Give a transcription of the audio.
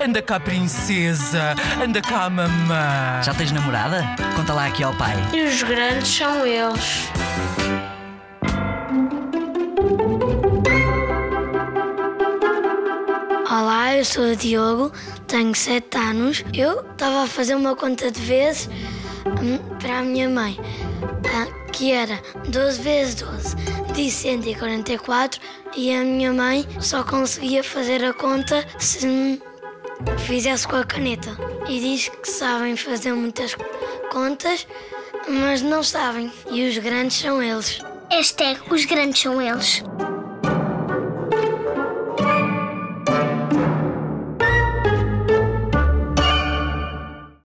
Anda cá, princesa. Anda cá, mamã. Já tens namorada? Conta lá aqui ao pai. E os grandes são eles. Olá, eu sou o Diogo, tenho 7 anos. Eu estava a fazer uma conta de vezes hum, para a minha mãe, ah, que era 12 vezes 12, de 144, e a minha mãe só conseguia fazer a conta se fizesse com a caneta. E diz que sabem fazer muitas contas, mas não sabem. E os grandes são eles. Hashtag os grandes são eles.